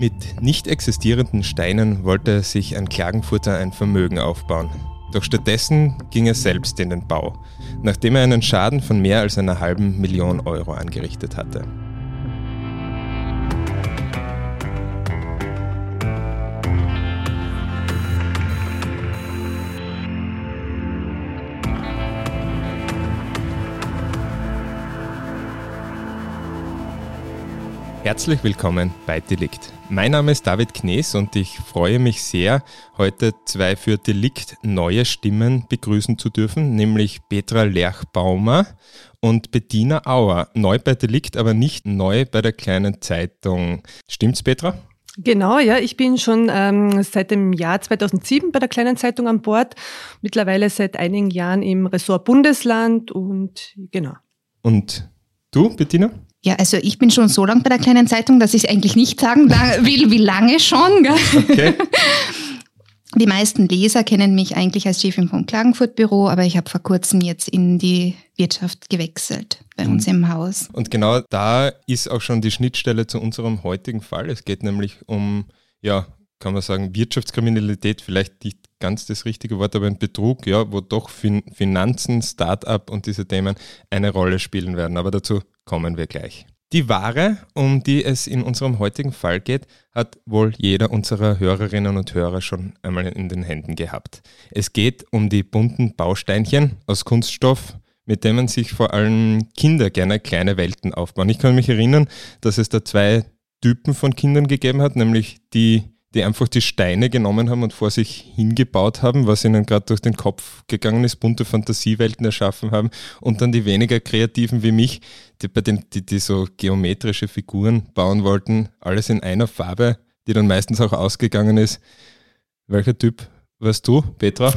Mit nicht existierenden Steinen wollte sich ein Klagenfurter ein Vermögen aufbauen. Doch stattdessen ging er selbst in den Bau, nachdem er einen Schaden von mehr als einer halben Million Euro angerichtet hatte. Herzlich willkommen bei Delikt. Mein Name ist David Knees und ich freue mich sehr, heute zwei für Delikt neue Stimmen begrüßen zu dürfen, nämlich Petra Lerch-Baumer und Bettina Auer. Neu bei Delikt, aber nicht neu bei der kleinen Zeitung. Stimmt's, Petra? Genau, ja, ich bin schon ähm, seit dem Jahr 2007 bei der kleinen Zeitung an Bord, mittlerweile seit einigen Jahren im Ressort Bundesland und genau. Und du, Bettina? Ja, also ich bin schon so lange bei der kleinen Zeitung, dass ich eigentlich nicht sagen will, wie lange schon. Okay. Die meisten Leser kennen mich eigentlich als Chefin vom Klagenfurt-Büro, aber ich habe vor kurzem jetzt in die Wirtschaft gewechselt bei uns im Haus. Und genau da ist auch schon die Schnittstelle zu unserem heutigen Fall. Es geht nämlich um, ja, kann man sagen, Wirtschaftskriminalität, vielleicht nicht ganz das richtige Wort, aber ein Betrug, ja, wo doch fin Finanzen, Start-up und diese Themen eine Rolle spielen werden. Aber dazu kommen wir gleich. Die Ware, um die es in unserem heutigen Fall geht, hat wohl jeder unserer Hörerinnen und Hörer schon einmal in den Händen gehabt. Es geht um die bunten Bausteinchen aus Kunststoff, mit denen sich vor allem Kinder gerne kleine Welten aufbauen. Ich kann mich erinnern, dass es da zwei Typen von Kindern gegeben hat, nämlich die die einfach die Steine genommen haben und vor sich hingebaut haben, was ihnen gerade durch den Kopf gegangen ist, bunte Fantasiewelten erschaffen haben und dann die weniger kreativen wie mich, die bei den, die, die so geometrische Figuren bauen wollten, alles in einer Farbe, die dann meistens auch ausgegangen ist. Welcher Typ warst du, Petra?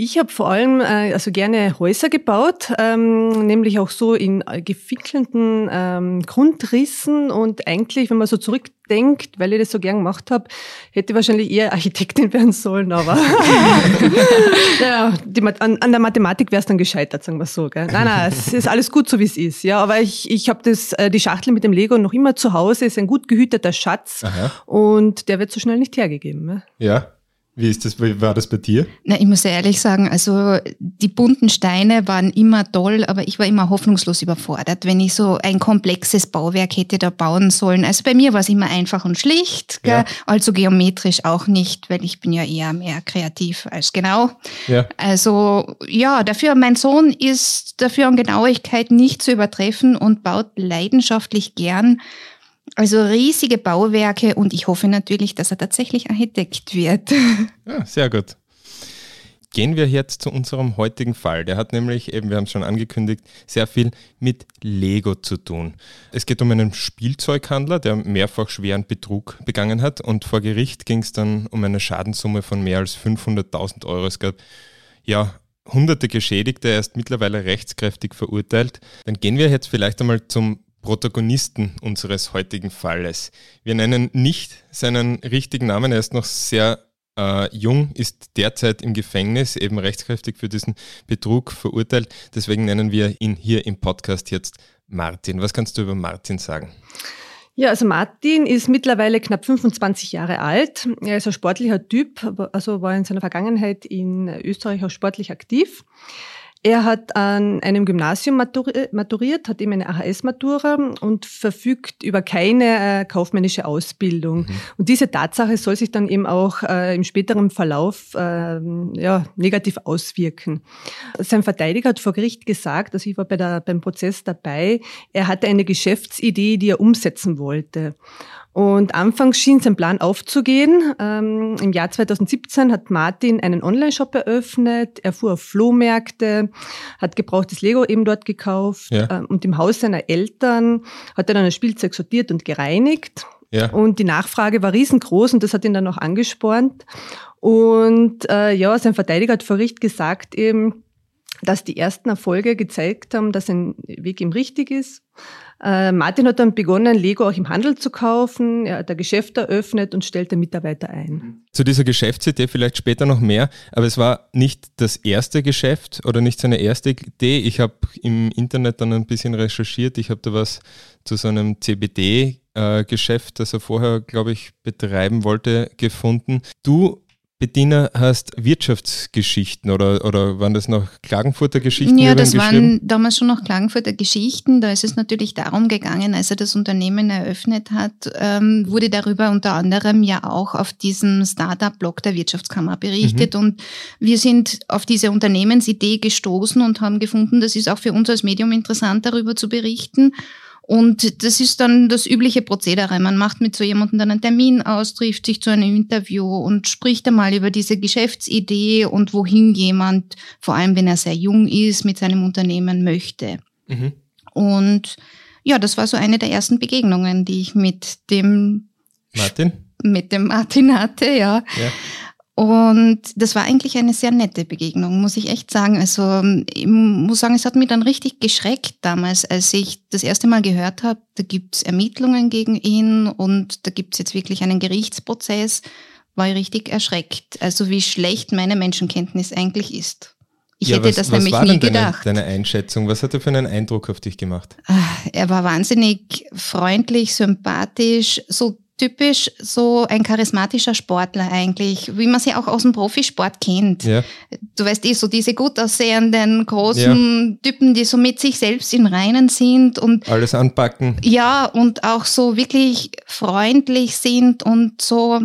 Ich habe vor allem äh, also gerne Häuser gebaut, ähm, nämlich auch so in äh, gefickelten ähm, Grundrissen und eigentlich, wenn man so zurückdenkt, weil ich das so gern gemacht habe, hätte ich wahrscheinlich eher Architektin werden sollen, aber ja, die, an, an, der Mathematik wäre es dann gescheitert, sagen wir so. Gell? Nein, nein, es ist alles gut so wie es ist. Ja, aber ich, ich habe das äh, die Schachtel mit dem Lego noch immer zu Hause, ist ein gut gehüteter Schatz Aha. und der wird so schnell nicht hergegeben. Ne? Ja. Wie ist das, wie war das bei dir? Na, ich muss ehrlich sagen, also die bunten Steine waren immer toll, aber ich war immer hoffnungslos überfordert, wenn ich so ein komplexes Bauwerk hätte da bauen sollen. Also bei mir war es immer einfach und schlicht, ja. also geometrisch auch nicht, weil ich bin ja eher mehr kreativ als genau. Ja. Also ja, dafür mein Sohn ist dafür an Genauigkeit nicht zu übertreffen und baut leidenschaftlich gern also riesige Bauwerke und ich hoffe natürlich, dass er tatsächlich Architekt wird. Ja, sehr gut. Gehen wir jetzt zu unserem heutigen Fall. Der hat nämlich, eben, wir haben es schon angekündigt, sehr viel mit Lego zu tun. Es geht um einen Spielzeughandler, der mehrfach schweren Betrug begangen hat und vor Gericht ging es dann um eine Schadenssumme von mehr als 500.000 Euro. Es gab ja hunderte Geschädigte, er ist mittlerweile rechtskräftig verurteilt. Dann gehen wir jetzt vielleicht einmal zum Protagonisten unseres heutigen Falles. Wir nennen nicht seinen richtigen Namen, er ist noch sehr äh, jung, ist derzeit im Gefängnis, eben rechtskräftig für diesen Betrug verurteilt. Deswegen nennen wir ihn hier im Podcast jetzt Martin. Was kannst du über Martin sagen? Ja, also Martin ist mittlerweile knapp 25 Jahre alt. Er ist ein sportlicher Typ, also war in seiner Vergangenheit in Österreich auch sportlich aktiv. Er hat an einem Gymnasium maturiert, hat eben eine AHS-Matura und verfügt über keine äh, kaufmännische Ausbildung. Mhm. Und diese Tatsache soll sich dann eben auch äh, im späteren Verlauf äh, ja, negativ auswirken. Sein Verteidiger hat vor Gericht gesagt, also ich war bei der, beim Prozess dabei, er hatte eine Geschäftsidee, die er umsetzen wollte. Und anfangs schien sein Plan aufzugehen. Ähm, Im Jahr 2017 hat Martin einen Online-Shop eröffnet. Er fuhr auf Flohmärkte, hat gebrauchtes Lego eben dort gekauft. Ja. Ähm, und im Haus seiner Eltern hat er dann das Spielzeug sortiert und gereinigt. Ja. Und die Nachfrage war riesengroß und das hat ihn dann auch angespornt. Und äh, ja, sein Verteidiger hat vor Gericht gesagt eben, dass die ersten Erfolge gezeigt haben, dass ein Weg ihm richtig ist. Äh, Martin hat dann begonnen, Lego auch im Handel zu kaufen. Er hat ein Geschäft eröffnet und stellte Mitarbeiter ein. Zu dieser Geschäftsidee vielleicht später noch mehr, aber es war nicht das erste Geschäft oder nicht seine erste Idee. Ich habe im Internet dann ein bisschen recherchiert. Ich habe da was zu so einem CBD äh, das er vorher, glaube ich, betreiben wollte, gefunden. Du Bettina, hast Wirtschaftsgeschichten oder, oder waren das noch Klagenfurter Geschichten? Ja, das waren damals schon noch Klagenfurter Geschichten. Da ist es natürlich darum gegangen, als er das Unternehmen eröffnet hat, ähm, wurde darüber unter anderem ja auch auf diesem Startup-Blog der Wirtschaftskammer berichtet. Mhm. Und wir sind auf diese Unternehmensidee gestoßen und haben gefunden, das ist auch für uns als Medium interessant, darüber zu berichten. Und das ist dann das übliche Prozedere. Man macht mit so jemandem dann einen Termin aus, trifft sich zu einem Interview und spricht einmal über diese Geschäftsidee und wohin jemand, vor allem wenn er sehr jung ist, mit seinem Unternehmen möchte. Mhm. Und ja, das war so eine der ersten Begegnungen, die ich mit dem Martin? Mit dem Martin hatte, ja. ja. Und das war eigentlich eine sehr nette Begegnung, muss ich echt sagen. Also ich muss sagen, es hat mich dann richtig geschreckt damals, als ich das erste Mal gehört habe, da gibt's Ermittlungen gegen ihn und da gibt's jetzt wirklich einen Gerichtsprozess, war ich richtig erschreckt. Also wie schlecht meine Menschenkenntnis eigentlich ist. Ich ja, hätte was, das was nämlich war nie denn deine, gedacht. Deine Einschätzung, was hat er für einen Eindruck auf dich gemacht? Ah, er war wahnsinnig freundlich, sympathisch, so typisch so ein charismatischer Sportler eigentlich, wie man sie auch aus dem Profisport kennt. Ja. Du weißt eh, so diese gut aussehenden, großen ja. Typen, die so mit sich selbst im Reinen sind und alles anpacken. Ja, und auch so wirklich freundlich sind und so,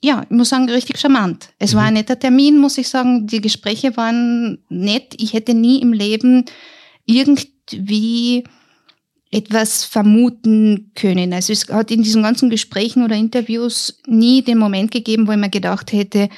ja, ich muss sagen, richtig charmant. Es mhm. war ein netter Termin, muss ich sagen. Die Gespräche waren nett. Ich hätte nie im Leben irgendwie etwas vermuten können. Also es hat in diesen ganzen Gesprächen oder Interviews nie den Moment gegeben, wo ich mir gedacht hätte,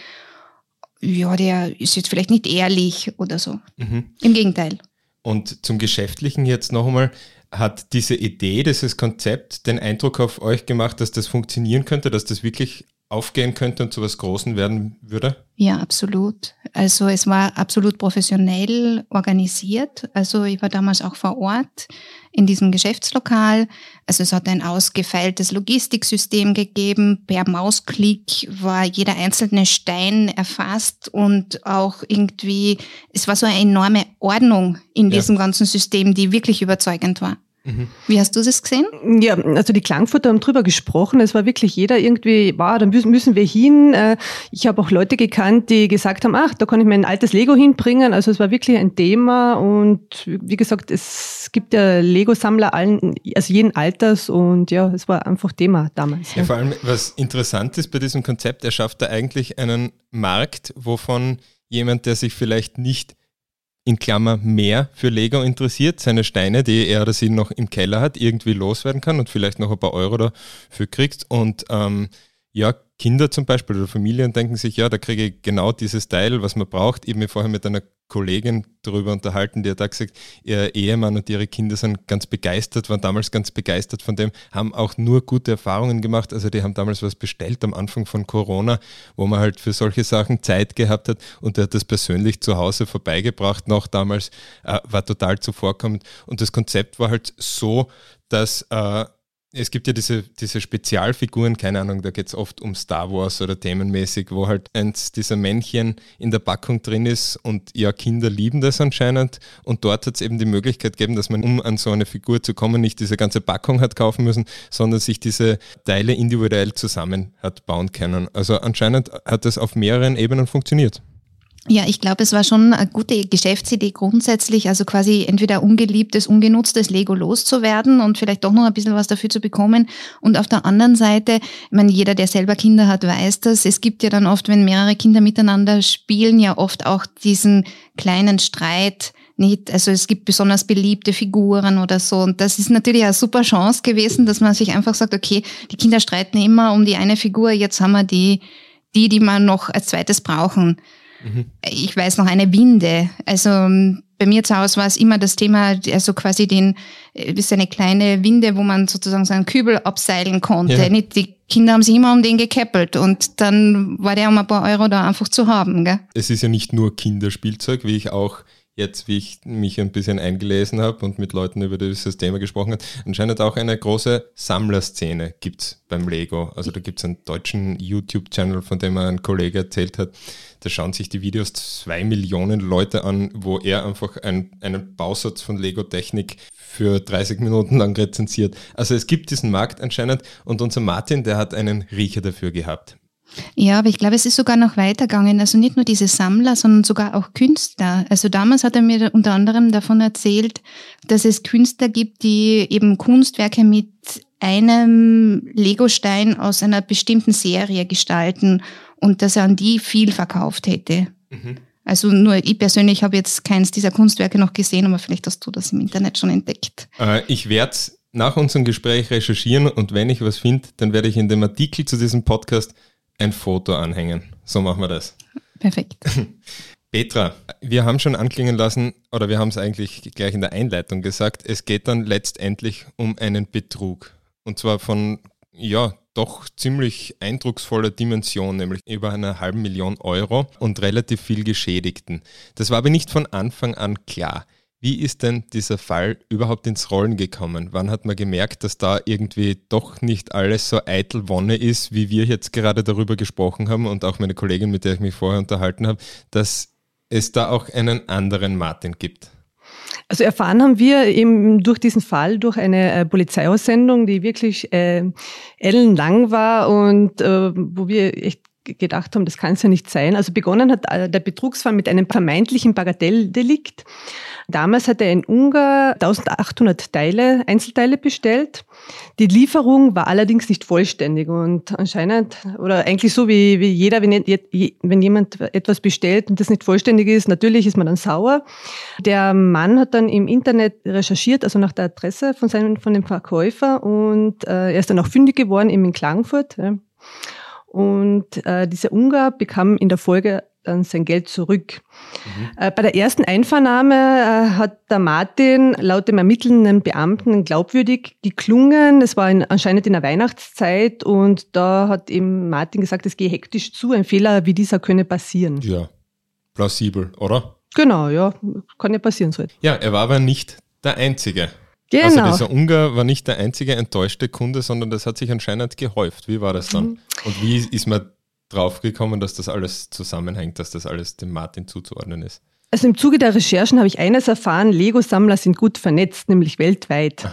ja, der ist jetzt vielleicht nicht ehrlich oder so. Mhm. Im Gegenteil. Und zum Geschäftlichen jetzt noch einmal, hat diese Idee, dieses Konzept den Eindruck auf euch gemacht, dass das funktionieren könnte, dass das wirklich aufgehen könnte und zu was Großen werden würde? Ja, absolut. Also es war absolut professionell organisiert. Also ich war damals auch vor Ort in diesem Geschäftslokal. Also es hat ein ausgefeiltes Logistiksystem gegeben. Per Mausklick war jeder einzelne Stein erfasst und auch irgendwie, es war so eine enorme Ordnung in diesem ja. ganzen System, die wirklich überzeugend war. Mhm. Wie hast du das gesehen? Ja, also die Klangfurter haben drüber gesprochen. Es war wirklich jeder irgendwie, wow, da müssen wir hin. Äh, ich habe auch Leute gekannt, die gesagt haben, ach, da kann ich mir ein altes Lego hinbringen. Also es war wirklich ein Thema und wie gesagt, es gibt ja Lego-Sammler allen, also jeden Alters und ja, es war einfach Thema damals. Ja, ja, vor allem, was interessant ist bei diesem Konzept, er schafft da eigentlich einen Markt, wovon jemand, der sich vielleicht nicht in Klammer mehr für Lego interessiert, seine Steine, die er oder sie noch im Keller hat, irgendwie loswerden kann und vielleicht noch ein paar Euro dafür kriegt. Und ähm, ja, Kinder zum Beispiel oder Familien denken sich, ja, da kriege ich genau dieses Teil, was man braucht. Ich habe mich vorher mit einer Kollegin darüber unterhalten, die hat da gesagt, ihr Ehemann und ihre Kinder sind ganz begeistert, waren damals ganz begeistert von dem, haben auch nur gute Erfahrungen gemacht. Also die haben damals was bestellt am Anfang von Corona, wo man halt für solche Sachen Zeit gehabt hat und der hat das persönlich zu Hause vorbeigebracht noch damals, äh, war total zuvorkommend. Und das Konzept war halt so, dass äh, es gibt ja diese, diese Spezialfiguren, keine Ahnung, da geht es oft um Star Wars oder themenmäßig, wo halt eins dieser Männchen in der Packung drin ist und ja, Kinder lieben das anscheinend und dort hat es eben die Möglichkeit gegeben, dass man, um an so eine Figur zu kommen, nicht diese ganze Packung hat kaufen müssen, sondern sich diese Teile individuell zusammen hat bauen können. Also anscheinend hat das auf mehreren Ebenen funktioniert. Ja, ich glaube, es war schon eine gute Geschäftsidee grundsätzlich, also quasi entweder ungeliebtes, ungenutztes Lego loszuwerden und vielleicht doch noch ein bisschen was dafür zu bekommen. Und auf der anderen Seite, ich meine, jeder, der selber Kinder hat, weiß das. Es gibt ja dann oft, wenn mehrere Kinder miteinander spielen, ja oft auch diesen kleinen Streit, nicht, also es gibt besonders beliebte Figuren oder so. Und das ist natürlich eine super Chance gewesen, dass man sich einfach sagt, okay, die Kinder streiten immer um die eine Figur, jetzt haben wir die, die, die wir noch als zweites brauchen. Mhm. Ich weiß noch eine Winde. Also ähm, bei mir zu Hause war es immer das Thema, also quasi den, äh, ist eine kleine Winde, wo man sozusagen seinen Kübel abseilen konnte. Ja. Nicht, die Kinder haben sich immer um den gekeppelt und dann war der um ein paar Euro da einfach zu haben. Gell? Es ist ja nicht nur Kinderspielzeug, wie ich auch jetzt, wie ich mich ein bisschen eingelesen habe und mit Leuten über dieses Thema gesprochen habe, anscheinend auch eine große Sammlerszene gibt es beim Lego. Also da gibt es einen deutschen YouTube-Channel, von dem ein Kollege erzählt hat, da schauen sich die Videos zwei Millionen Leute an, wo er einfach ein, einen Bausatz von Lego-Technik für 30 Minuten lang rezensiert. Also es gibt diesen Markt anscheinend und unser Martin, der hat einen Riecher dafür gehabt. Ja, aber ich glaube, es ist sogar noch weitergegangen. Also nicht nur diese Sammler, sondern sogar auch Künstler. Also damals hat er mir unter anderem davon erzählt, dass es Künstler gibt, die eben Kunstwerke mit einem Legostein aus einer bestimmten Serie gestalten und dass er an die viel verkauft hätte. Mhm. Also nur ich persönlich habe jetzt keins dieser Kunstwerke noch gesehen, aber vielleicht hast du das im Internet schon entdeckt. Äh, ich werde nach unserem Gespräch recherchieren und wenn ich was finde, dann werde ich in dem Artikel zu diesem Podcast ein Foto anhängen. So machen wir das. Perfekt. Petra, wir haben schon anklingen lassen, oder wir haben es eigentlich gleich in der Einleitung gesagt, es geht dann letztendlich um einen Betrug. Und zwar von, ja, doch ziemlich eindrucksvoller Dimension, nämlich über einer halben Million Euro und relativ viel Geschädigten. Das war aber nicht von Anfang an klar. Wie ist denn dieser Fall überhaupt ins Rollen gekommen? Wann hat man gemerkt, dass da irgendwie doch nicht alles so eitel Wonne ist, wie wir jetzt gerade darüber gesprochen haben und auch meine Kollegin, mit der ich mich vorher unterhalten habe, dass es da auch einen anderen Martin gibt? Also erfahren haben wir eben durch diesen Fall, durch eine äh, Polizeiaussendung, die wirklich äh, ellenlang war und äh, wo wir echt gedacht haben, das kann es ja nicht sein. Also begonnen hat äh, der Betrugsfall mit einem vermeintlichen Bagatelldelikt. Damals hatte ein Ungar 1800 Teile, Einzelteile bestellt. Die Lieferung war allerdings nicht vollständig und anscheinend, oder eigentlich so wie, wie jeder, wenn, wenn jemand etwas bestellt und das nicht vollständig ist, natürlich ist man dann sauer. Der Mann hat dann im Internet recherchiert, also nach der Adresse von, seinem, von dem Verkäufer und äh, er ist dann auch fündig geworden, eben in Klagenfurt. Ja. Und äh, dieser Ungar bekam in der Folge dann sein Geld zurück. Mhm. Äh, bei der ersten Einvernahme äh, hat der Martin laut dem ermittelnden Beamten glaubwürdig geklungen. Es war in, anscheinend in der Weihnachtszeit und da hat ihm Martin gesagt, es gehe hektisch zu. Ein Fehler wie dieser könne passieren. Ja, plausibel, oder? Genau, ja, kann ja passieren so. Ja, er war aber nicht der Einzige. Genau. Also dieser Ungar war nicht der einzige enttäuschte Kunde, sondern das hat sich anscheinend gehäuft. Wie war das dann? Mhm. Und wie ist man draufgekommen, dass das alles zusammenhängt, dass das alles dem Martin zuzuordnen ist? Also im Zuge der Recherchen habe ich eines erfahren, Lego-Sammler sind gut vernetzt, nämlich weltweit.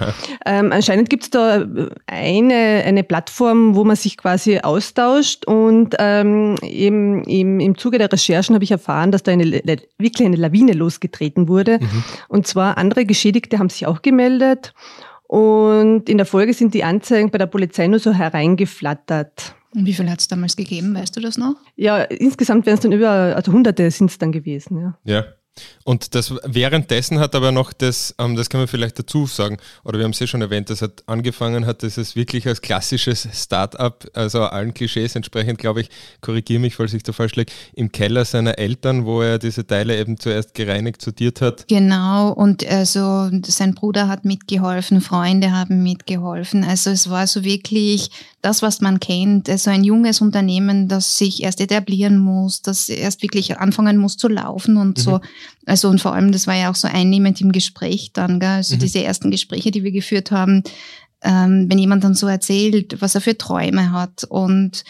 Ähm, anscheinend gibt es da eine, eine Plattform, wo man sich quasi austauscht und ähm, eben im, im Zuge der Recherchen habe ich erfahren, dass da eine, wirklich eine Lawine losgetreten wurde. Mhm. Und zwar andere Geschädigte haben sich auch gemeldet und in der Folge sind die Anzeigen bei der Polizei nur so hereingeflattert. Und wie viel hat es damals gegeben, weißt du das noch? Ja, insgesamt wären es dann über, also Hunderte sind es dann gewesen, ja. Ja. Und das währenddessen hat aber noch das, ähm, das kann man vielleicht dazu sagen, oder wir haben es ja schon erwähnt, das hat angefangen hat, das ist wirklich als klassisches Start-up, also allen Klischees entsprechend, glaube ich, korrigiere mich, falls ich da falsch liege, im Keller seiner Eltern, wo er diese Teile eben zuerst gereinigt, sortiert hat. Genau, und also sein Bruder hat mitgeholfen, Freunde haben mitgeholfen. Also es war so wirklich das, was man kennt, also ein junges Unternehmen, das sich erst etablieren muss, das erst wirklich anfangen muss zu laufen und mhm. so. Also und vor allem, das war ja auch so einnehmend im Gespräch dann, gell? also mhm. diese ersten Gespräche, die wir geführt haben, ähm, wenn jemand dann so erzählt, was er für Träume hat und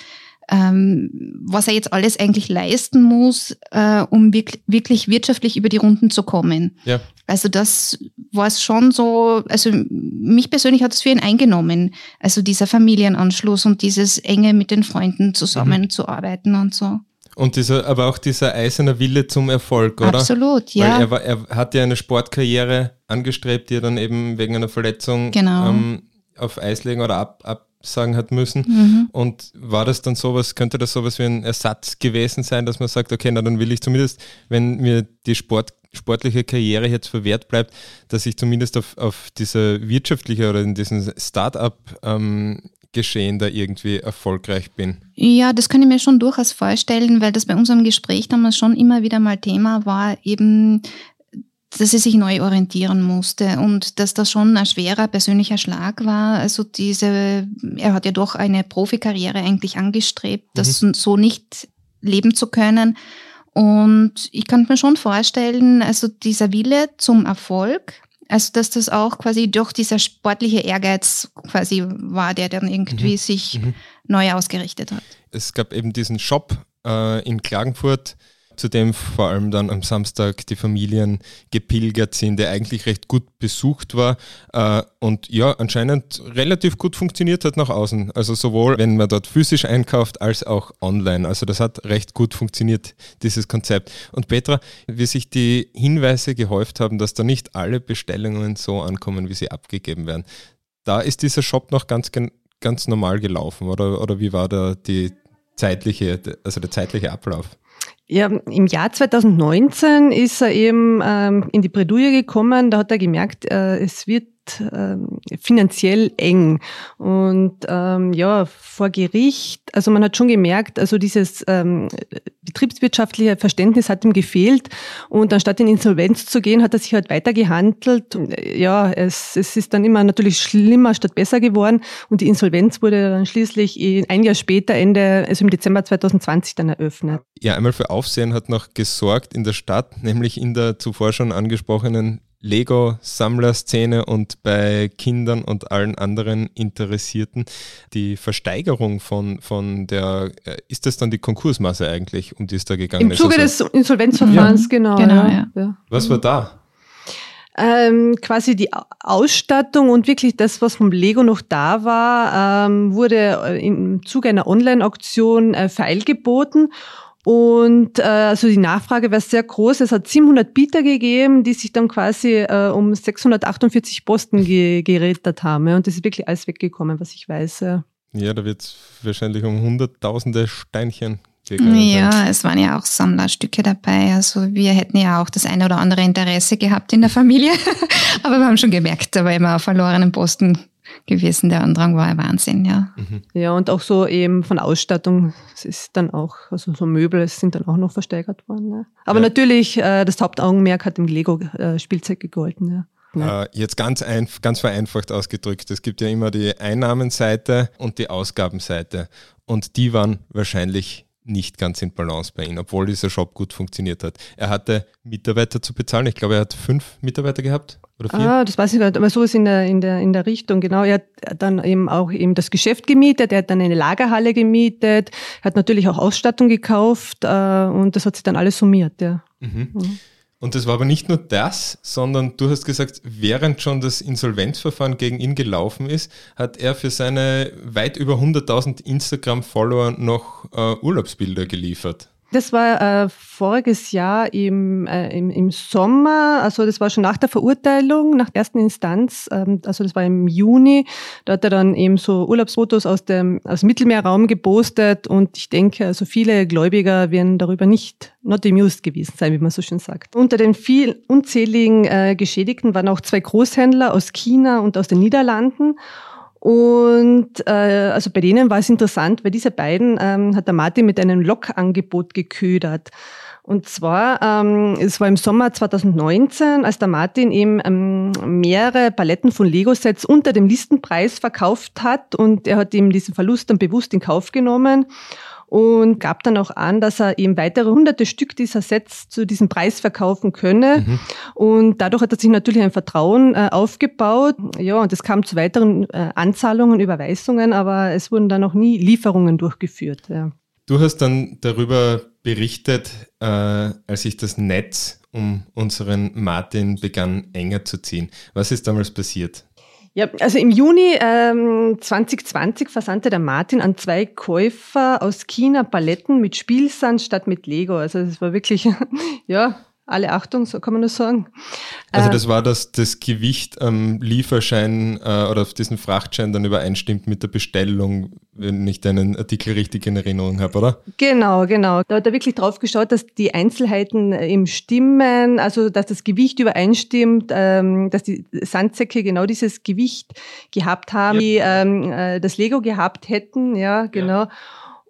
ähm, was er jetzt alles eigentlich leisten muss, äh, um wirklich, wirklich wirtschaftlich über die Runden zu kommen. Ja. Also das war es schon so, also mich persönlich hat es für ihn eingenommen. Also dieser Familienanschluss und dieses enge mit den Freunden zusammenzuarbeiten mhm. und so. Und dieser, aber auch dieser eiserne Wille zum Erfolg, oder? Absolut, ja. Weil er, war, er hat ja eine Sportkarriere angestrebt, die er dann eben wegen einer Verletzung genau. ähm, auf Eis legen oder ab, absagen hat müssen. Mhm. Und war das dann sowas, könnte das sowas wie ein Ersatz gewesen sein, dass man sagt, okay, na dann will ich zumindest, wenn mir die Sport, sportliche Karriere jetzt verwehrt bleibt, dass ich zumindest auf, auf diese wirtschaftliche oder in diesem Start-up ähm, Geschehen da irgendwie erfolgreich bin? Ja, das kann ich mir schon durchaus vorstellen, weil das bei unserem Gespräch damals schon immer wieder mal Thema war, eben dass sie sich neu orientieren musste und dass das schon ein schwerer persönlicher Schlag war. Also diese, er hat ja doch eine Profikarriere eigentlich angestrebt, das mhm. so nicht leben zu können Und ich kann mir schon vorstellen, also dieser Wille zum Erfolg, also dass das auch quasi durch dieser sportliche Ehrgeiz quasi war, der dann irgendwie mhm. sich mhm. neu ausgerichtet hat. Es gab eben diesen Shop äh, in Klagenfurt, zu dem vor allem dann am Samstag die Familien gepilgert sind, der eigentlich recht gut besucht war äh, und ja, anscheinend relativ gut funktioniert hat nach außen. Also sowohl, wenn man dort physisch einkauft, als auch online. Also das hat recht gut funktioniert, dieses Konzept. Und Petra, wie sich die Hinweise gehäuft haben, dass da nicht alle Bestellungen so ankommen, wie sie abgegeben werden, da ist dieser Shop noch ganz, ganz normal gelaufen, oder, oder wie war da die zeitliche, also der zeitliche Ablauf? Ja, im Jahr 2019 ist er eben ähm, in die Bredouille gekommen. Da hat er gemerkt, äh, es wird ähm, finanziell eng. Und ähm, ja, vor Gericht, also man hat schon gemerkt, also dieses ähm, betriebswirtschaftliche Verständnis hat ihm gefehlt. Und anstatt in Insolvenz zu gehen, hat er sich halt weiter gehandelt. Ja, es, es ist dann immer natürlich schlimmer statt besser geworden. Und die Insolvenz wurde dann schließlich ein Jahr später, Ende, also im Dezember 2020 dann eröffnet. Ja, einmal für Aufsehen hat noch gesorgt in der Stadt, nämlich in der zuvor schon angesprochenen Lego-Sammlerszene und bei Kindern und allen anderen Interessierten die Versteigerung von, von der, äh, ist das dann die Konkursmasse eigentlich, um die es da gegangen ist? Im Zuge also, des Insolvenzverfahrens, ja. genau. genau ja. Ja. Was war da? Ähm, quasi die Ausstattung und wirklich das, was vom Lego noch da war, ähm, wurde äh, im Zuge einer Online-Auktion äh, feilgeboten und äh, also die Nachfrage war sehr groß. Es hat 700 Bieter gegeben, die sich dann quasi äh, um 648 Posten ge gerettet haben. Ja. Und das ist wirklich alles weggekommen, was ich weiß. Ja, ja da wird es wahrscheinlich um hunderttausende Steinchen ja, sein. es waren ja auch Sammlerstücke dabei. Also wir hätten ja auch das eine oder andere Interesse gehabt in der Familie. Aber wir haben schon gemerkt, da war immer auf verlorenen Posten gewesen. Der Andrang war ein Wahnsinn, ja. Mhm. Ja, und auch so eben von Ausstattung, es ist dann auch, also so Möbel sind dann auch noch versteigert worden. Ja. Aber ja. natürlich, äh, das Hauptaugenmerk hat im Lego-Spielzeug gegolten, ja. Ja. Äh, jetzt ganz, ganz vereinfacht ausgedrückt. Es gibt ja immer die Einnahmenseite und die Ausgabenseite. Und die waren wahrscheinlich nicht ganz in Balance bei ihm, obwohl dieser Shop gut funktioniert hat. Er hatte Mitarbeiter zu bezahlen. Ich glaube, er hat fünf Mitarbeiter gehabt. Oder vier? Ah, das weiß ich nicht, aber so ist in der, in der, in der Richtung, genau. Er hat dann eben auch eben das Geschäft gemietet, er hat dann eine Lagerhalle gemietet, hat natürlich auch Ausstattung gekauft äh, und das hat sich dann alles summiert, ja. Mhm. Mhm. Und das war aber nicht nur das, sondern du hast gesagt, während schon das Insolvenzverfahren gegen ihn gelaufen ist, hat er für seine weit über 100.000 Instagram-Follower noch äh, Urlaubsbilder geliefert. Das war äh, voriges Jahr im, äh, im, im Sommer, also das war schon nach der Verurteilung, nach der ersten Instanz, ähm, also das war im Juni. Da hat er dann eben so Urlaubsfotos aus dem, aus dem Mittelmeerraum gepostet und ich denke, also viele Gläubiger werden darüber nicht not amused gewesen sein, wie man so schön sagt. Unter den vielen unzähligen äh, Geschädigten waren auch zwei Großhändler aus China und aus den Niederlanden. Und äh, also bei denen war es interessant, weil diese beiden ähm, hat der Martin mit einem Lokangebot geködert. Und zwar, ähm, es war im Sommer 2019, als der Martin eben ähm, mehrere Paletten von Lego-Sets unter dem Listenpreis verkauft hat und er hat eben diesen Verlust dann bewusst in Kauf genommen und gab dann auch an, dass er eben weitere hunderte Stück dieser Sets zu diesem Preis verkaufen könne. Mhm. Und dadurch hat er sich natürlich ein Vertrauen äh, aufgebaut. Ja, und es kam zu weiteren äh, Anzahlungen, Überweisungen, aber es wurden dann noch nie Lieferungen durchgeführt. Ja. Du hast dann darüber berichtet, äh, als sich das Netz um unseren Martin begann enger zu ziehen. Was ist damals passiert? Ja, also im Juni ähm, 2020 versandte der Martin an zwei Käufer aus China Paletten mit Spielsand statt mit Lego. Also das war wirklich, ja, alle Achtung, so kann man nur sagen. Also äh, das war, dass das Gewicht am Lieferschein äh, oder auf diesen Frachtschein dann übereinstimmt mit der Bestellung, wenn ich deinen Artikel richtig in Erinnerung habe, oder? Genau, genau. Da hat er wirklich drauf geschaut, dass die Einzelheiten im Stimmen, also dass das Gewicht übereinstimmt, ähm, dass die Sandsäcke genau dieses Gewicht gehabt haben, ja. die ähm, äh, das Lego gehabt hätten, ja, genau. Ja.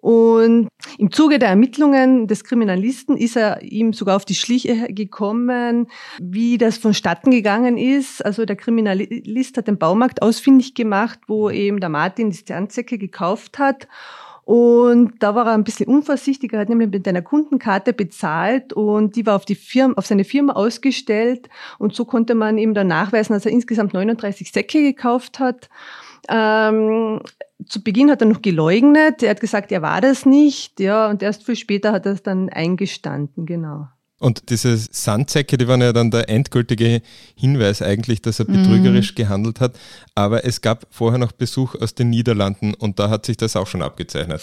Und im Zuge der Ermittlungen des Kriminalisten ist er ihm sogar auf die Schliche gekommen, wie das vonstatten gegangen ist. Also der Kriminalist hat den Baumarkt ausfindig gemacht, wo eben der Martin die Sternzecke gekauft hat. Und da war er ein bisschen unvorsichtig. Er hat nämlich mit einer Kundenkarte bezahlt und die war auf die Firma, auf seine Firma ausgestellt. Und so konnte man ihm dann nachweisen, dass er insgesamt 39 Säcke gekauft hat. Ähm, zu Beginn hat er noch geleugnet. Er hat gesagt, er war das nicht. Ja, und erst viel später hat er es dann eingestanden, genau. Und diese Sandsäcke, die waren ja dann der endgültige Hinweis eigentlich, dass er mhm. betrügerisch mhm. gehandelt hat. Aber es gab vorher noch Besuch aus den Niederlanden und da hat sich das auch schon abgezeichnet.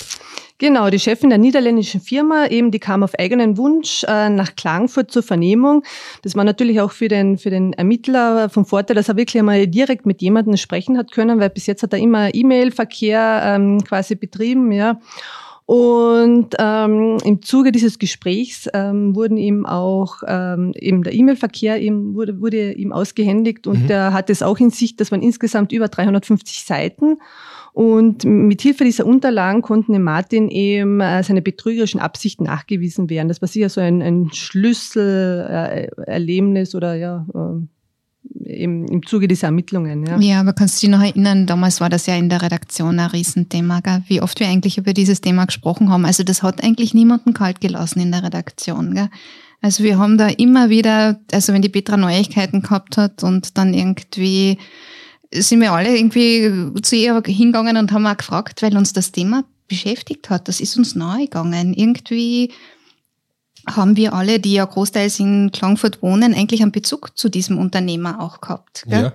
Genau, die Chefin der niederländischen Firma, eben, die kam auf eigenen Wunsch äh, nach Klagenfurt zur Vernehmung. Das war natürlich auch für den, für den Ermittler vom Vorteil, dass er wirklich einmal direkt mit jemandem sprechen hat können, weil bis jetzt hat er immer E-Mail-Verkehr ähm, quasi betrieben, ja. Und ähm, im Zuge dieses Gesprächs ähm, wurden ihm auch ähm, eben der E-Mail-Verkehr ihm wurde, wurde ihm ausgehändigt und mhm. er hat es auch in Sicht, das waren insgesamt über 350 Seiten. Und mit Hilfe dieser Unterlagen konnten dem Martin eben äh, seine betrügerischen Absichten nachgewiesen werden. Das war sicher so ein, ein Schlüsselerlebnis äh, oder ja, äh, im, im Zuge dieser Ermittlungen. Ja. ja, aber kannst du dich noch erinnern, damals war das ja in der Redaktion ein Riesenthema, gell? wie oft wir eigentlich über dieses Thema gesprochen haben. Also das hat eigentlich niemanden kalt gelassen in der Redaktion. Gell? Also wir haben da immer wieder, also wenn die Petra Neuigkeiten gehabt hat und dann irgendwie sind wir alle irgendwie zu ihr hingegangen und haben auch gefragt, weil uns das Thema beschäftigt hat. Das ist uns nahe gegangen. Irgendwie haben wir alle, die ja großteils in Klagenfurt wohnen, eigentlich einen Bezug zu diesem Unternehmer auch gehabt. Gell? Ja.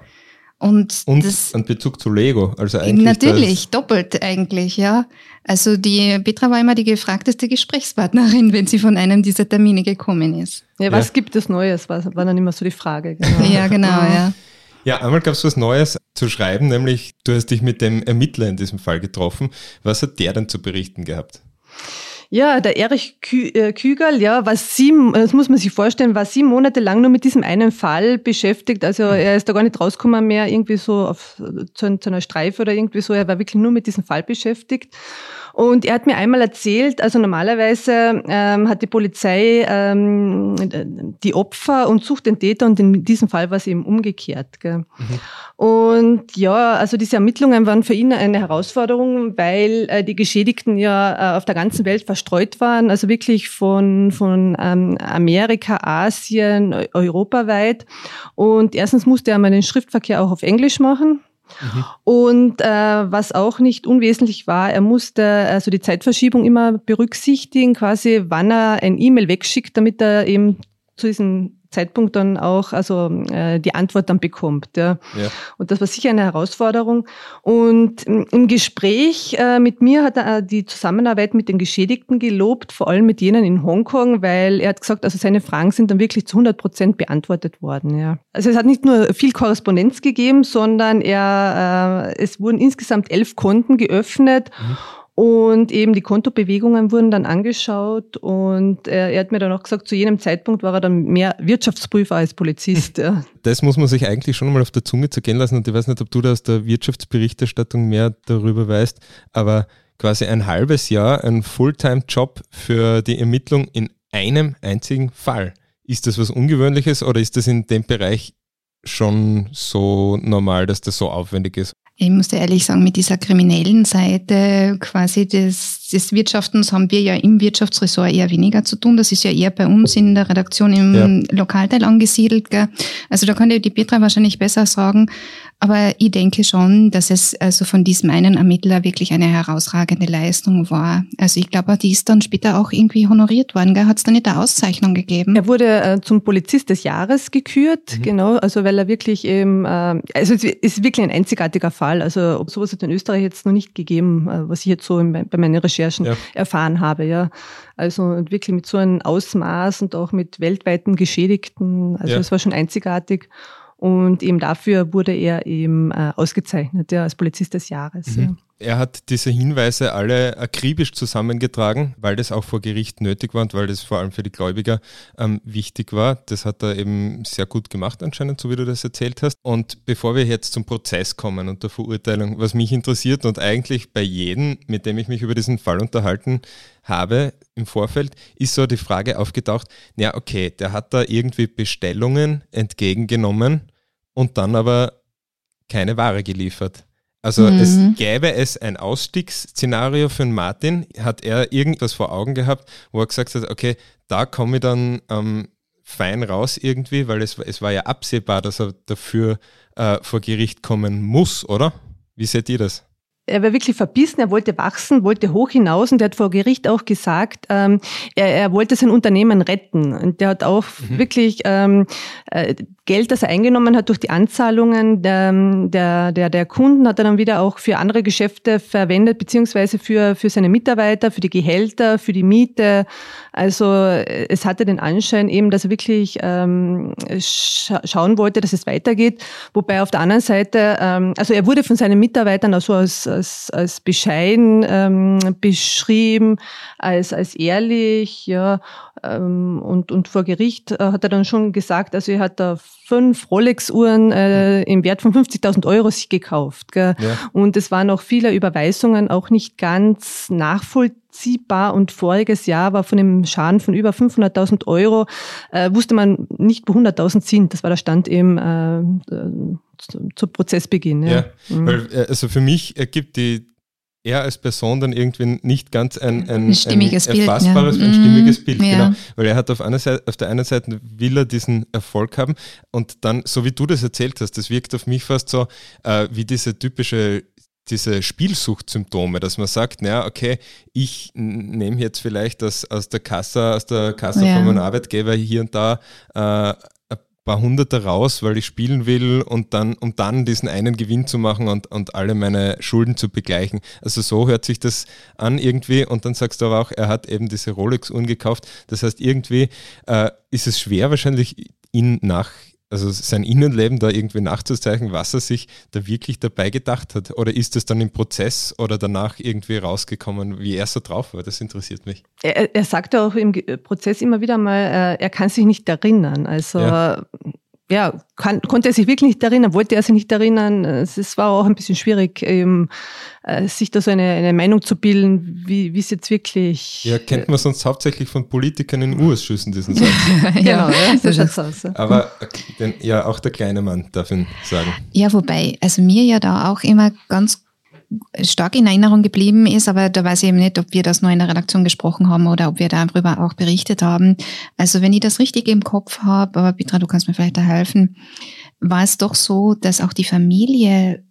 Und, und das, einen Bezug zu Lego. Also eigentlich natürlich, doppelt eigentlich, ja. Also die Petra war immer die gefragteste Gesprächspartnerin, wenn sie von einem dieser Termine gekommen ist. Ja, was ja. gibt es Neues, war, war dann immer so die Frage. Genau. ja, genau, ja. Ja, einmal gab es was Neues zu schreiben, nämlich du hast dich mit dem Ermittler in diesem Fall getroffen. Was hat der denn zu berichten gehabt? Ja, der Erich Kü äh, Kügerl, ja, war sieben, das muss man sich vorstellen, war sieben Monate lang nur mit diesem einen Fall beschäftigt. Also mhm. er ist da gar nicht rausgekommen mehr, irgendwie so auf, zu, zu einer Streife oder irgendwie so. Er war wirklich nur mit diesem Fall beschäftigt. Und er hat mir einmal erzählt, also normalerweise ähm, hat die Polizei ähm, die Opfer und sucht den Täter und in diesem Fall war es eben umgekehrt. Gell. Mhm. Und ja, also diese Ermittlungen waren für ihn eine Herausforderung, weil äh, die Geschädigten ja äh, auf der ganzen Welt verstreut waren, also wirklich von, von ähm, Amerika, Asien, europaweit. Und erstens musste er mal den Schriftverkehr auch auf Englisch machen. Mhm. Und äh, was auch nicht unwesentlich war, er musste also die Zeitverschiebung immer berücksichtigen, quasi wann er ein E-Mail wegschickt, damit er eben zu diesem Zeitpunkt dann auch also äh, die Antwort dann bekommt. Ja. ja. Und das war sicher eine Herausforderung. Und im Gespräch äh, mit mir hat er die Zusammenarbeit mit den Geschädigten gelobt, vor allem mit jenen in Hongkong, weil er hat gesagt, also seine Fragen sind dann wirklich zu 100 Prozent beantwortet worden. Ja. Also es hat nicht nur viel Korrespondenz gegeben, sondern er, äh, es wurden insgesamt elf Konten geöffnet. Mhm. Und eben die Kontobewegungen wurden dann angeschaut und er, er, hat mir dann auch gesagt, zu jenem Zeitpunkt war er dann mehr Wirtschaftsprüfer als Polizist. Ja. Das muss man sich eigentlich schon mal auf der Zunge zergehen lassen und ich weiß nicht, ob du da aus der Wirtschaftsberichterstattung mehr darüber weißt, aber quasi ein halbes Jahr ein Fulltime-Job für die Ermittlung in einem einzigen Fall. Ist das was Ungewöhnliches oder ist das in dem Bereich schon so normal, dass das so aufwendig ist? Ich muss ehrlich sagen, mit dieser kriminellen Seite quasi des, des Wirtschaftens haben wir ja im Wirtschaftsressort eher weniger zu tun. Das ist ja eher bei uns in der Redaktion im ja. Lokalteil angesiedelt. Gell? Also da kann die Petra wahrscheinlich besser sagen. Aber ich denke schon, dass es also von diesem einen Ermittler wirklich eine herausragende Leistung war. Also ich glaube, die ist dann später auch irgendwie honoriert worden. Hat es da nicht eine Auszeichnung gegeben? Er wurde äh, zum Polizist des Jahres gekürt, mhm. genau, also weil er wirklich eben, äh, also es ist wirklich ein einzigartiger Fall. Also ob sowas hat in Österreich jetzt noch nicht gegeben, äh, was ich jetzt so in, bei meinen Recherchen ja. erfahren habe, ja. Also wirklich mit so einem Ausmaß und auch mit weltweiten Geschädigten. Also ja. es war schon einzigartig. Und eben dafür wurde er eben äh, ausgezeichnet, ja, als Polizist des Jahres. Mhm. Ja. Er hat diese Hinweise alle akribisch zusammengetragen, weil das auch vor Gericht nötig war und weil das vor allem für die Gläubiger ähm, wichtig war. Das hat er eben sehr gut gemacht anscheinend, so wie du das erzählt hast. Und bevor wir jetzt zum Prozess kommen und der Verurteilung, was mich interessiert und eigentlich bei jedem, mit dem ich mich über diesen Fall unterhalten habe im Vorfeld, ist so die Frage aufgetaucht, ja okay, der hat da irgendwie Bestellungen entgegengenommen und dann aber keine Ware geliefert. Also mhm. es gäbe es ein Ausstiegsszenario für den Martin. Hat er irgendwas vor Augen gehabt, wo er gesagt hat, okay, da komme ich dann ähm, fein raus irgendwie, weil es, es war ja absehbar, dass er dafür äh, vor Gericht kommen muss, oder? Wie seht ihr das? Er war wirklich verbissen, er wollte wachsen, wollte hoch hinaus und er hat vor Gericht auch gesagt, ähm, er, er wollte sein Unternehmen retten. Und der hat auch mhm. wirklich ähm, äh, Geld, das er eingenommen hat durch die Anzahlungen der, der, der, der Kunden, hat er dann wieder auch für andere Geschäfte verwendet, beziehungsweise für, für seine Mitarbeiter, für die Gehälter, für die Miete. Also es hatte den Anschein eben, dass er wirklich ähm, scha schauen wollte, dass es weitergeht. Wobei auf der anderen Seite, ähm, also er wurde von seinen Mitarbeitern also als, als, als bescheiden ähm, beschrieben, als, als ehrlich, ja. Ähm, und, und vor Gericht äh, hat er dann schon gesagt, also er hat da fünf Rolex-Uhren äh, im Wert von 50.000 Euro sich gekauft. Gell? Ja. Und es waren auch viele Überweisungen auch nicht ganz nachvollziehbar. Und voriges Jahr war von dem Schaden von über 500.000 Euro, äh, wusste man nicht, wo 100.000 sind. Das war der Stand eben äh, äh zu, Prozessbeginn. Ja, ja mhm. weil äh, also für mich ergibt die er als Person dann irgendwie nicht ganz ein, ein, ein, stimmiges ein erfassbares, Bild, ja. ein stimmiges mhm. Bild, ja. genau. Weil er hat auf, einer Seite, auf der einen Seite will er diesen Erfolg haben und dann, so wie du das erzählt hast, das wirkt auf mich fast so äh, wie diese typische diese Spielsuchtsymptome, dass man sagt, naja, okay, ich nehme jetzt vielleicht das aus der Kasse, aus der Kasse ja. von meinem Arbeitgeber hier und da äh, paar Hunderte raus, weil ich spielen will und dann, um dann diesen einen Gewinn zu machen und, und alle meine Schulden zu begleichen. Also so hört sich das an irgendwie und dann sagst du aber auch, er hat eben diese Rolex-Uhren gekauft. Das heißt, irgendwie äh, ist es schwer wahrscheinlich ihn nach also sein Innenleben da irgendwie nachzuzeichnen, was er sich da wirklich dabei gedacht hat? Oder ist es dann im Prozess oder danach irgendwie rausgekommen, wie er so drauf war? Das interessiert mich. Er, er sagte auch im Prozess immer wieder mal, äh, er kann sich nicht erinnern. Also ja ja, kann, konnte er sich wirklich nicht erinnern, wollte er sich nicht erinnern. Es war auch ein bisschen schwierig, eben, äh, sich da so eine, eine Meinung zu bilden, wie, es jetzt wirklich. Ja, kennt man sonst hauptsächlich von Politikern in U-Ausschüssen, diesen Satz. genau, ja, so schaut's aus. Aber den, ja, auch der kleine Mann darf ihn sagen. Ja, wobei, also mir ja da auch immer ganz stark in Erinnerung geblieben ist, aber da weiß ich eben nicht, ob wir das nur in der Redaktion gesprochen haben oder ob wir darüber auch berichtet haben. Also wenn ich das richtig im Kopf habe, aber Petra, du kannst mir vielleicht da helfen, war es doch so, dass auch die Familie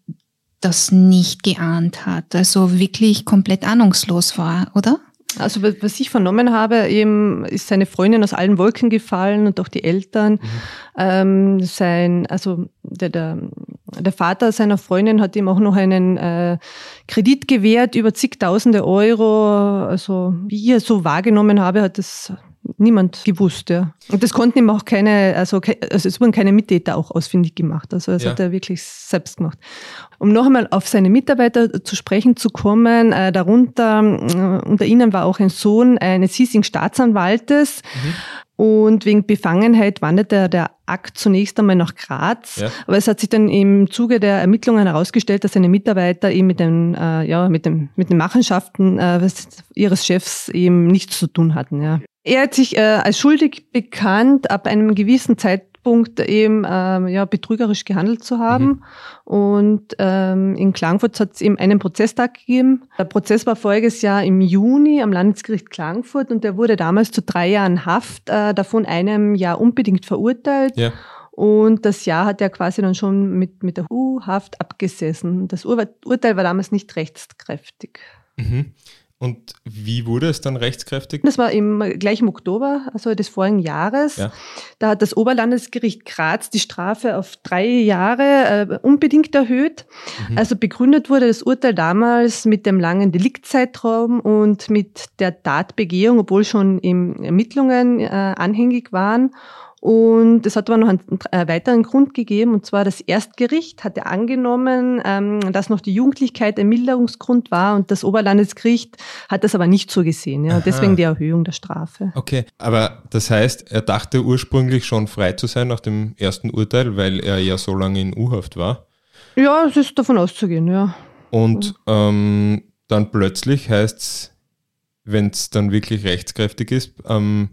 das nicht geahnt hat, also wirklich komplett ahnungslos war, oder? Also was ich vernommen habe, eben ist seine Freundin aus allen Wolken gefallen und auch die Eltern. Mhm. Ähm, sein, also der, der, der Vater seiner Freundin hat ihm auch noch einen äh, Kredit gewährt über zigtausende Euro. Also wie ich es so wahrgenommen habe, hat das niemand gewusst, ja. Und das konnten ihm auch keine, also, also es wurden keine Mittäter auch ausfindig gemacht. Also das ja. hat er wirklich selbst gemacht. Um noch einmal auf seine Mitarbeiter zu sprechen zu kommen, äh, darunter, äh, unter ihnen war auch ein Sohn eines hiesigen Staatsanwaltes. Mhm. Und wegen Befangenheit wanderte der Akt zunächst einmal nach Graz. Ja. Aber es hat sich dann im Zuge der Ermittlungen herausgestellt, dass seine Mitarbeiter eben mit den, äh, ja, mit dem, mit den Machenschaften äh, ihres Chefs eben nichts zu tun hatten. Ja. Er hat sich äh, als schuldig bekannt, ab einem gewissen Zeitpunkt eben ähm, ja, betrügerisch gehandelt zu haben. Mhm. Und ähm, in Klagenfurt hat es eben einen Prozesstag gegeben. Der Prozess war voriges Jahr im Juni am Landesgericht Klagenfurt und der wurde damals zu drei Jahren Haft, äh, davon einem Jahr unbedingt verurteilt. Ja. Und das Jahr hat er quasi dann schon mit, mit der U-Haft abgesessen. Das Ur Urteil war damals nicht rechtskräftig. Mhm. Und wie wurde es dann rechtskräftig? Das war im, gleich im Oktober, also des vorigen Jahres. Ja. Da hat das Oberlandesgericht Graz die Strafe auf drei Jahre äh, unbedingt erhöht. Mhm. Also begründet wurde das Urteil damals mit dem langen Deliktzeitraum und mit der Tatbegehung, obwohl schon im Ermittlungen äh, anhängig waren. Und es hat aber noch einen äh, weiteren Grund gegeben, und zwar das Erstgericht hatte angenommen, ähm, dass noch die Jugendlichkeit ein Milderungsgrund war und das Oberlandesgericht hat das aber nicht so gesehen. Ja, deswegen die Erhöhung der Strafe. Okay, aber das heißt, er dachte ursprünglich schon frei zu sein nach dem ersten Urteil, weil er ja so lange in U-Haft war. Ja, es ist davon auszugehen, ja. Und ähm, dann plötzlich heißt es, wenn es dann wirklich rechtskräftig ist, ähm,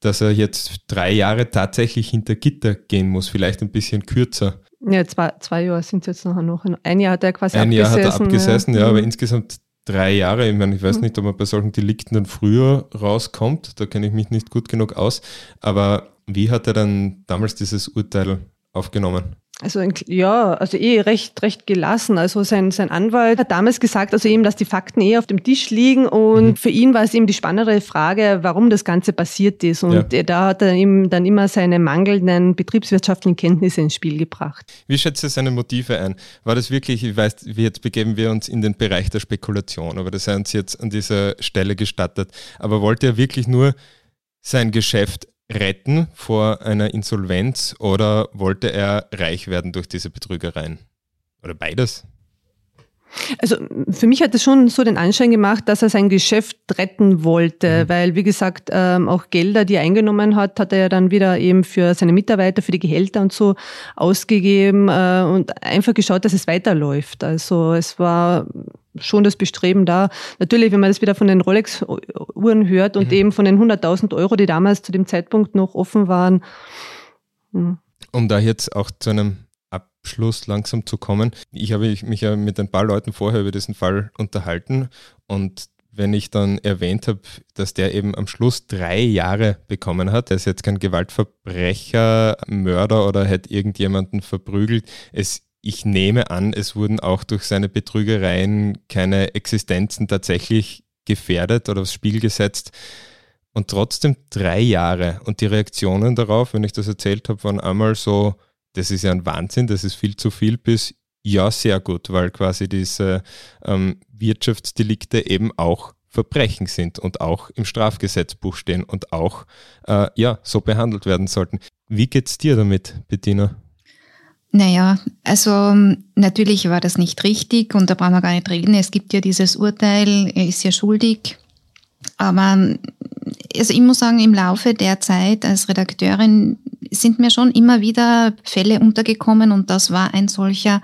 dass er jetzt drei Jahre tatsächlich hinter Gitter gehen muss, vielleicht ein bisschen kürzer. Ja, zwei, zwei Jahre sind es jetzt nachher noch. Ein Jahr hat er quasi Ein abgesessen. Jahr hat er abgesessen, ja, ja aber Mhm. insgesamt drei Jahre. Ich meine, ich weiß Mhm. nicht, ob man bei solchen Delikten dann früher rauskommt. Da kenne ich mich nicht gut genug aus. Aber wie hat er dann damals dieses Urteil aufgenommen? Also ja, also eh recht, recht gelassen. Also sein, sein Anwalt hat damals gesagt, also eben, dass die Fakten eh auf dem Tisch liegen und Mhm. für ihn war es eben die spannendere Frage, warum das Ganze passiert ist. Und Ja. da hat er ihm dann immer seine mangelnden betriebswirtschaftlichen Kenntnisse ins Spiel gebracht. Wie schätzt ihr seine Motive ein? War das wirklich, ich weiß, jetzt begeben wir uns in den Bereich der Spekulation, aber das sei uns jetzt an dieser Stelle gestattet. Aber wollte er wirklich nur sein Geschäft retten vor einer Insolvenz oder wollte er reich werden durch diese Betrügereien? Oder beides? Also für mich hat es schon so den Anschein gemacht, dass er sein Geschäft retten wollte, Mhm. weil wie gesagt ähm, auch Gelder, die er eingenommen hat, hat er ja dann wieder eben für seine Mitarbeiter, für die Gehälter und so ausgegeben äh, und einfach geschaut, dass es weiterläuft. Also es war schon das Bestreben da. Natürlich, wenn man das wieder von den Rolex-Uhren hört und Mhm. eben von den 100.000 Euro, die damals zu dem Zeitpunkt noch offen waren. hm. Um da jetzt auch zu einem Abschluss langsam zu kommen. Ich habe mich ja mit ein paar Leuten vorher über diesen Fall unterhalten und wenn ich dann erwähnt habe, dass der eben am Schluss drei Jahre bekommen hat, er ist jetzt kein Gewaltverbrecher, Mörder oder hätte irgendjemanden verprügelt. Es, ich nehme an, es wurden auch durch seine Betrügereien keine Existenzen tatsächlich gefährdet oder aufs Spiel gesetzt. Und trotzdem drei Jahre. Und die Reaktionen darauf, wenn ich das erzählt habe, waren einmal so, das ist ja ein Wahnsinn, das ist viel zu viel, bis ja, sehr gut, weil quasi diese ähm, Wirtschaftsdelikte eben auch Verbrechen sind und auch im Strafgesetzbuch stehen und auch äh, ja, so behandelt werden sollten. Wie geht's dir damit, Bettina? Naja, also natürlich war das nicht richtig und da brauchen wir gar nicht reden. Es gibt ja dieses Urteil, er ist ja schuldig. Aber also ich muss sagen, im Laufe der Zeit als Redakteurin sind mir schon immer wieder Fälle untergekommen und das war ein solcher,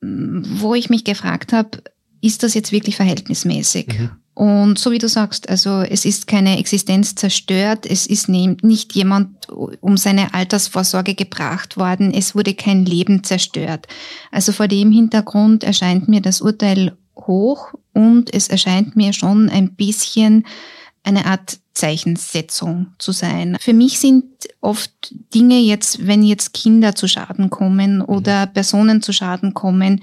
wo ich mich gefragt habe, ist das jetzt wirklich verhältnismäßig? Mhm. Und so wie du sagst, also es ist keine Existenz zerstört, es ist nicht jemand um seine Altersvorsorge gebracht worden, es wurde kein Leben zerstört. Also vor dem Hintergrund erscheint mir das Urteil hoch und es erscheint mir schon ein bisschen eine Art Zeichensetzung zu sein. Für mich sind oft Dinge jetzt, wenn jetzt Kinder zu Schaden kommen oder Personen zu Schaden kommen,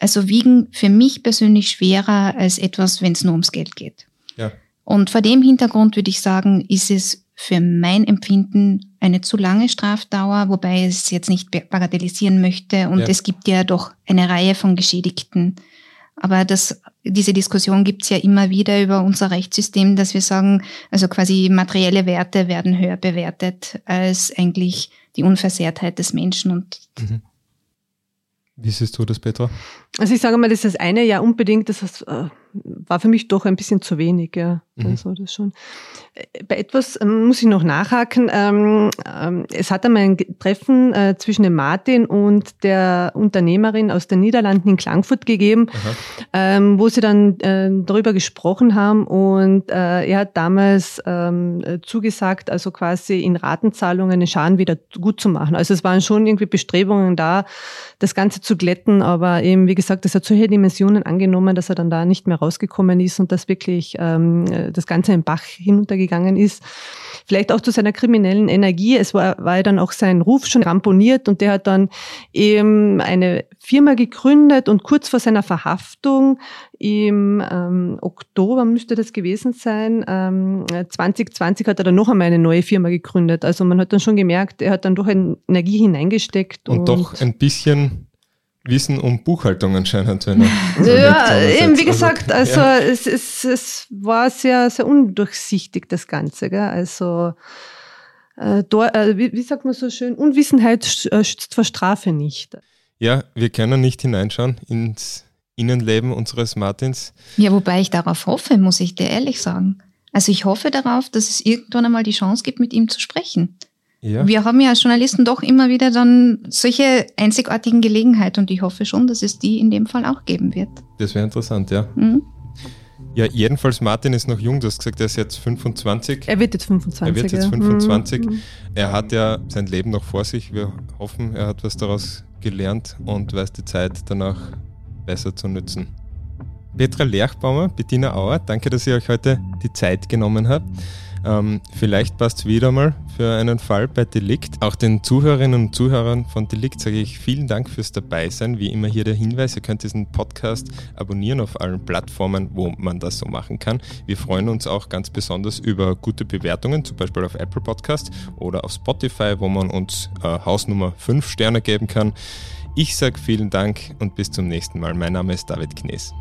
also wiegen für mich persönlich schwerer als etwas, wenn es nur ums Geld geht. Ja. Und vor dem Hintergrund würde ich sagen, ist es für mein Empfinden eine zu lange Strafdauer, wobei ich es jetzt nicht bagatellisieren möchte. Und Ja. es gibt ja doch eine Reihe von Geschädigten. Aber das, diese Diskussion gibt es ja immer wieder über unser Rechtssystem, dass wir sagen, also quasi materielle Werte werden höher bewertet als eigentlich die Unversehrtheit des Menschen. Und Wie siehst du das, Petra? Also ich sage mal, das ist das eine ja unbedingt, das ist, äh, war für mich doch ein bisschen zu wenig, ja. Mhm. Also das schon. Äh, Bei etwas ähm, muss ich noch nachhaken. Ähm, ähm, es hat einmal ein Treffen äh, zwischen dem Martin und der Unternehmerin aus den Niederlanden in Klagenfurt gegeben, ähm, wo sie dann äh, darüber gesprochen haben und äh, er hat damals zugesagt, also quasi in Ratenzahlungen den Schaden wieder gut zu machen. Also es waren schon irgendwie Bestrebungen da, das Ganze zu glätten, aber eben, wie gesagt, das hat solche Dimensionen angenommen, dass er dann da nicht mehr rausgekommen ist und dass wirklich ähm, äh, das Ganze im Bach hinuntergegangen ist. Vielleicht auch zu seiner kriminellen Energie. Es war, war ja dann auch sein Ruf schon ramponiert und der hat dann eben eine Firma gegründet und kurz vor seiner Verhaftung im ähm, Oktober müsste das gewesen sein, ähm, 2020 hat er dann noch einmal eine neue Firma gegründet. Also man hat dann schon gemerkt, er hat dann doch Energie hineingesteckt. Und, doch ein bisschen Wissen um Buchhaltung anscheinend, wenn er. so ja, eben wie also, gesagt, also ja. es, es, es war sehr, sehr undurchsichtig, das Ganze. Gell? Also äh, dort, äh, wie, wie sagt man so schön, Unwissenheit äh, schützt vor Strafe nicht. Ja, wir können nicht hineinschauen ins Innenleben unseres Martins. ja, wobei ich darauf hoffe, muss ich dir ehrlich sagen. Also ich hoffe darauf, dass es irgendwann einmal die Chance gibt, mit ihm zu sprechen. Ja, Wir haben ja als Journalisten doch immer wieder dann solche einzigartigen Gelegenheiten und ich hoffe schon, dass es die in dem Fall auch geben wird. das wäre interessant, ja. Mhm. Ja, jedenfalls, Martin ist noch jung, du hast gesagt, er ist jetzt 25. Er wird jetzt 25. Er wird jetzt ja. 25. Mhm. Er hat ja sein Leben noch vor sich. Wir hoffen, er hat was daraus gelernt und weißt die Zeit danach besser zu nutzen. Petra Lerchbaumer, Bettina Auer, danke, dass ihr euch heute die Zeit genommen habt. Ähm, vielleicht passt es wieder mal für einen Fall bei Delikt. Auch den Zuhörerinnen und Zuhörern von Delikt sage ich vielen Dank fürs Dabeisein. Wie immer hier der Hinweis, ihr könnt diesen Podcast abonnieren auf allen Plattformen, wo man das so machen kann. Wir freuen uns auch ganz besonders über gute Bewertungen, zum Beispiel auf Apple Podcast oder auf Spotify, wo man uns äh, Hausnummer 5 Sterne geben kann. Ich sage vielen Dank und bis zum nächsten Mal. Mein Name ist David Knees.